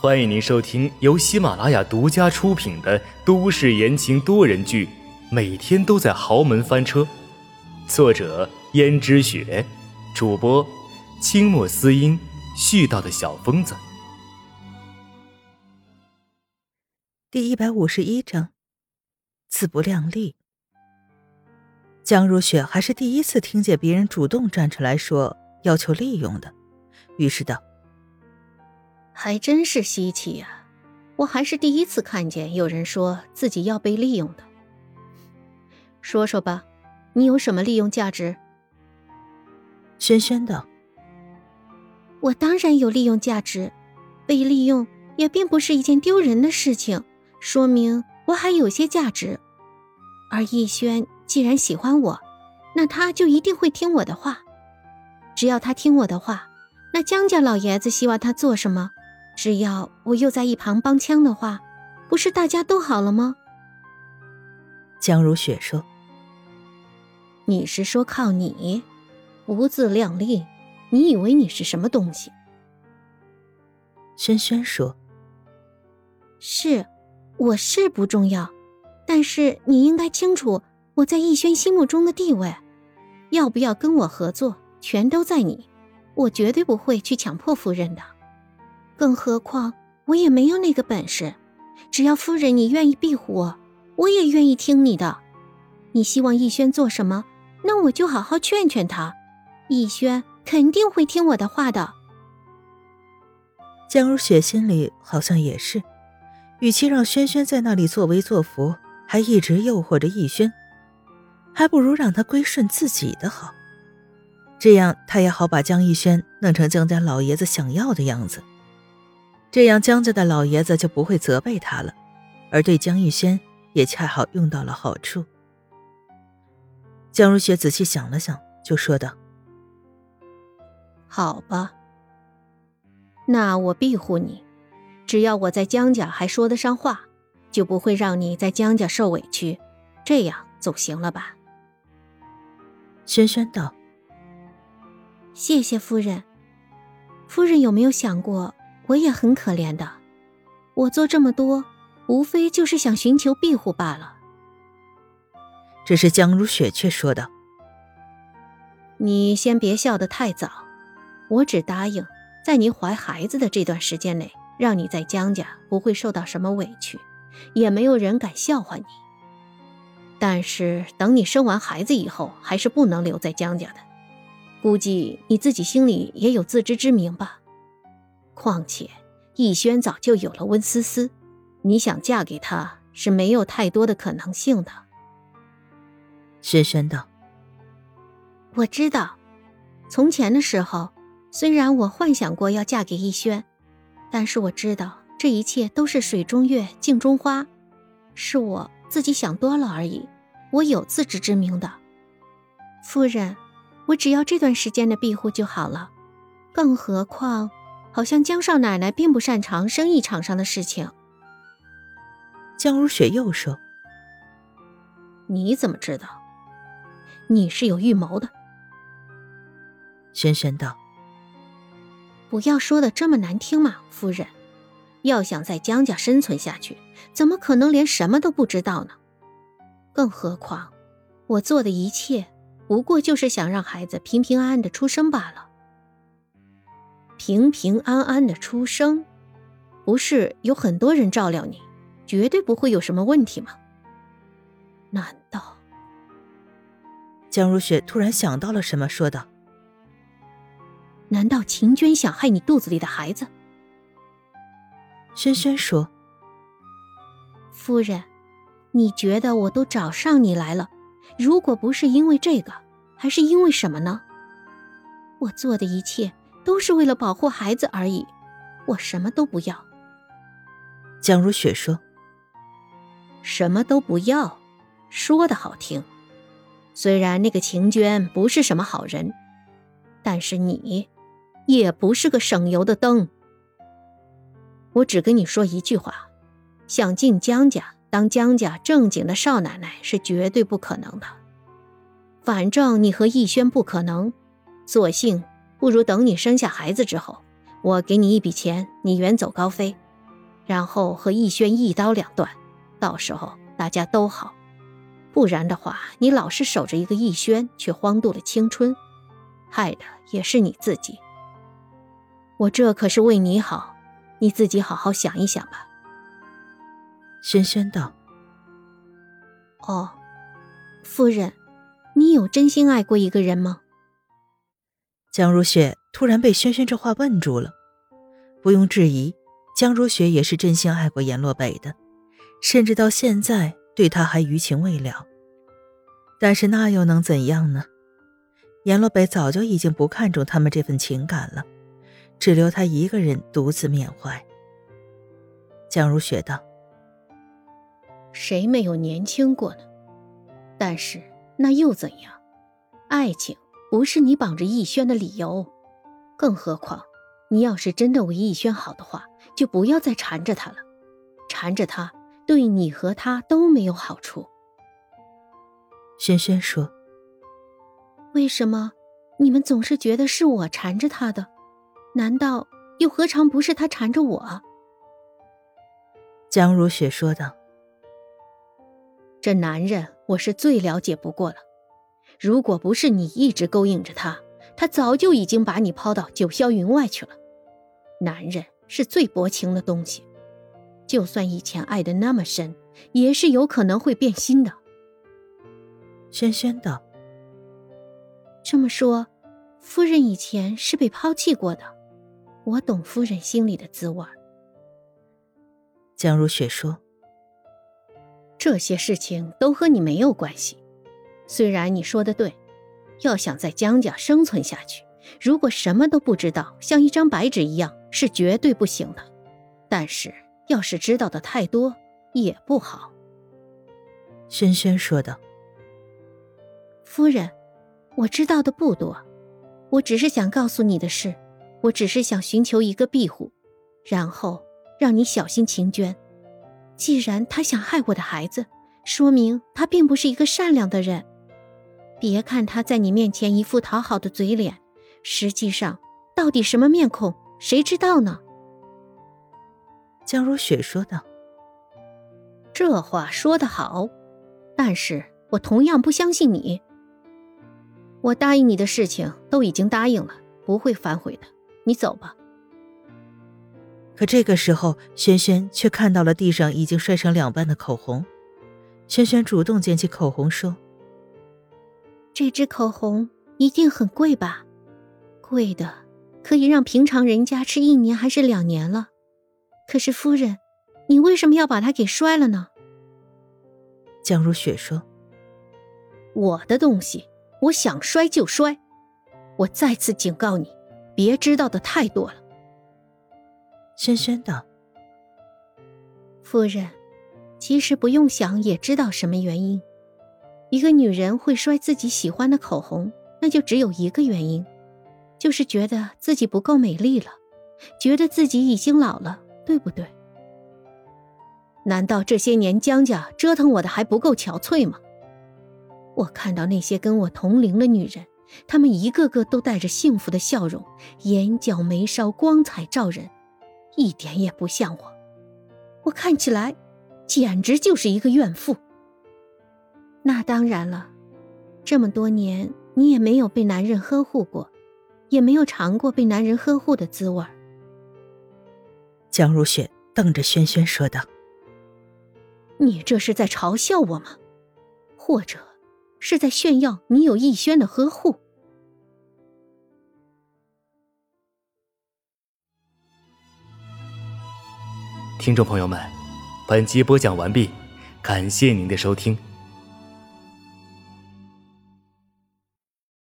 欢迎您收听由喜马拉雅独家出品的都市言情多人剧《每天都在豪门翻车》，作者：胭脂雪，主播：清墨思音，絮叨的小疯子。第一百五十一章，自不量力。江如雪还是第一次听见别人主动站出来说要求利用的，于是道。还真是稀奇呀！我还是第一次看见有人说自己要被利用的。说说吧，你有什么利用价值？轩轩道：“我当然有利用价值，被利用也并不是一件丢人的事情，说明我还有些价值。而逸轩既然喜欢我，那他就一定会听我的话。只要他听我的话，那江家老爷子希望他做什么？”只要我又在一旁帮腔的话，不是大家都好了吗？江如雪说：“你是说靠你，不自量力？你以为你是什么东西？”轩轩说：“是，我是不重要，但是你应该清楚我在逸轩心目中的地位。要不要跟我合作，全都在你，我绝对不会去强迫夫人的。”更何况我也没有那个本事，只要夫人你愿意庇护我，我也愿意听你的。你希望逸轩做什么，那我就好好劝劝他。逸轩肯定会听我的话的。江如雪心里好像也是，与其让轩轩在那里作威作福，还一直诱惑着逸轩，还不如让他归顺自己的好，这样他也好把江逸轩弄成江家老爷子想要的样子。这样，江家的老爷子就不会责备他了，而对江玉轩也恰好用到了好处。江如雪仔细想了想，就说道：“好吧，那我庇护你，只要我在江家还说得上话，就不会让你在江家受委屈，这样总行了吧？”轩轩道：“谢谢夫人。夫人有没有想过？”我也很可怜的，我做这么多，无非就是想寻求庇护罢了。只是江如雪却说道：“你先别笑得太早，我只答应在你怀孩子的这段时间内，让你在江家不会受到什么委屈，也没有人敢笑话你。但是等你生完孩子以后，还是不能留在江家的。估计你自己心里也有自知之明吧。”况且，逸轩早就有了温思思，你想嫁给他是没有太多的可能性的。轩轩道：“我知道，从前的时候，虽然我幻想过要嫁给逸轩，但是我知道这一切都是水中月，镜中花，是我自己想多了而已。我有自知之明的，夫人，我只要这段时间的庇护就好了，更何况……”好像江少奶奶并不擅长生意场上的事情。江如雪又说：“你怎么知道？你是有预谋的。”轩轩道：“不要说的这么难听嘛，夫人。要想在江家生存下去，怎么可能连什么都不知道呢？更何况，我做的一切，不过就是想让孩子平平安安的出生罢了。”平平安安的出生，不是有很多人照料你，绝对不会有什么问题吗？难道？江如雪突然想到了什么，说道：“难道秦娟想害你肚子里的孩子？”轩轩说：“夫人，你觉得我都找上你来了，如果不是因为这个，还是因为什么呢？我做的一切。”都是为了保护孩子而已，我什么都不要。江如雪说：“什么都不要，说的好听。虽然那个秦娟不是什么好人，但是你，也不是个省油的灯。我只跟你说一句话：想进江家当江家正经的少奶奶是绝对不可能的。反正你和逸轩不可能，索性……”不如等你生下孩子之后，我给你一笔钱，你远走高飞，然后和逸轩一刀两断，到时候大家都好。不然的话，你老是守着一个逸轩，却荒度了青春，害的也是你自己。我这可是为你好，你自己好好想一想吧。”轩轩道。“哦，夫人，你有真心爱过一个人吗？”江如雪突然被轩轩这话问住了，不用质疑，江如雪也是真心爱过阎洛北的，甚至到现在对他还余情未了。但是那又能怎样呢？阎洛北早就已经不看重他们这份情感了，只留他一个人独自缅怀。江如雪道：“谁没有年轻过呢？但是那又怎样？爱情。”不是你绑着逸轩的理由，更何况，你要是真的为逸轩好的话，就不要再缠着他了。缠着他，对你和他都没有好处。轩轩说：“为什么你们总是觉得是我缠着他的？难道又何尝不是他缠着我？”江如雪说道：“这男人，我是最了解不过了。”如果不是你一直勾引着他，他早就已经把你抛到九霄云外去了。男人是最薄情的东西，就算以前爱的那么深，也是有可能会变心的。轩轩道：“这么说，夫人以前是被抛弃过的，我懂夫人心里的滋味。”江如雪说：“这些事情都和你没有关系。”虽然你说的对，要想在江家生存下去，如果什么都不知道，像一张白纸一样，是绝对不行的。但是，要是知道的太多，也不好。轩轩说道：“夫人，我知道的不多，我只是想告诉你的是，我只是想寻求一个庇护，然后让你小心秦娟。既然她想害我的孩子，说明她并不是一个善良的人。”别看他在你面前一副讨好的嘴脸，实际上到底什么面孔，谁知道呢？江如雪说道：“这话说得好，但是我同样不相信你。我答应你的事情都已经答应了，不会反悔的。你走吧。”可这个时候，轩轩却看到了地上已经摔成两半的口红。轩轩主动捡起口红说。这支口红一定很贵吧？贵的可以让平常人家吃一年还是两年了。可是夫人，你为什么要把它给摔了呢？江如雪说：“我的东西，我想摔就摔。我再次警告你，别知道的太多了。”轩轩道：“夫人，其实不用想也知道什么原因。”一个女人会摔自己喜欢的口红，那就只有一个原因，就是觉得自己不够美丽了，觉得自己已经老了，对不对？难道这些年江家折腾我的还不够憔悴吗？我看到那些跟我同龄的女人，她们一个个都带着幸福的笑容，眼角眉梢光彩照人，一点也不像我。我看起来，简直就是一个怨妇。那当然了，这么多年你也没有被男人呵护过，也没有尝过被男人呵护的滋味。江如雪瞪着轩轩说道：“你这是在嘲笑我吗？或者是在炫耀你有逸轩的呵护？”听众朋友们，本集播讲完毕，感谢您的收听。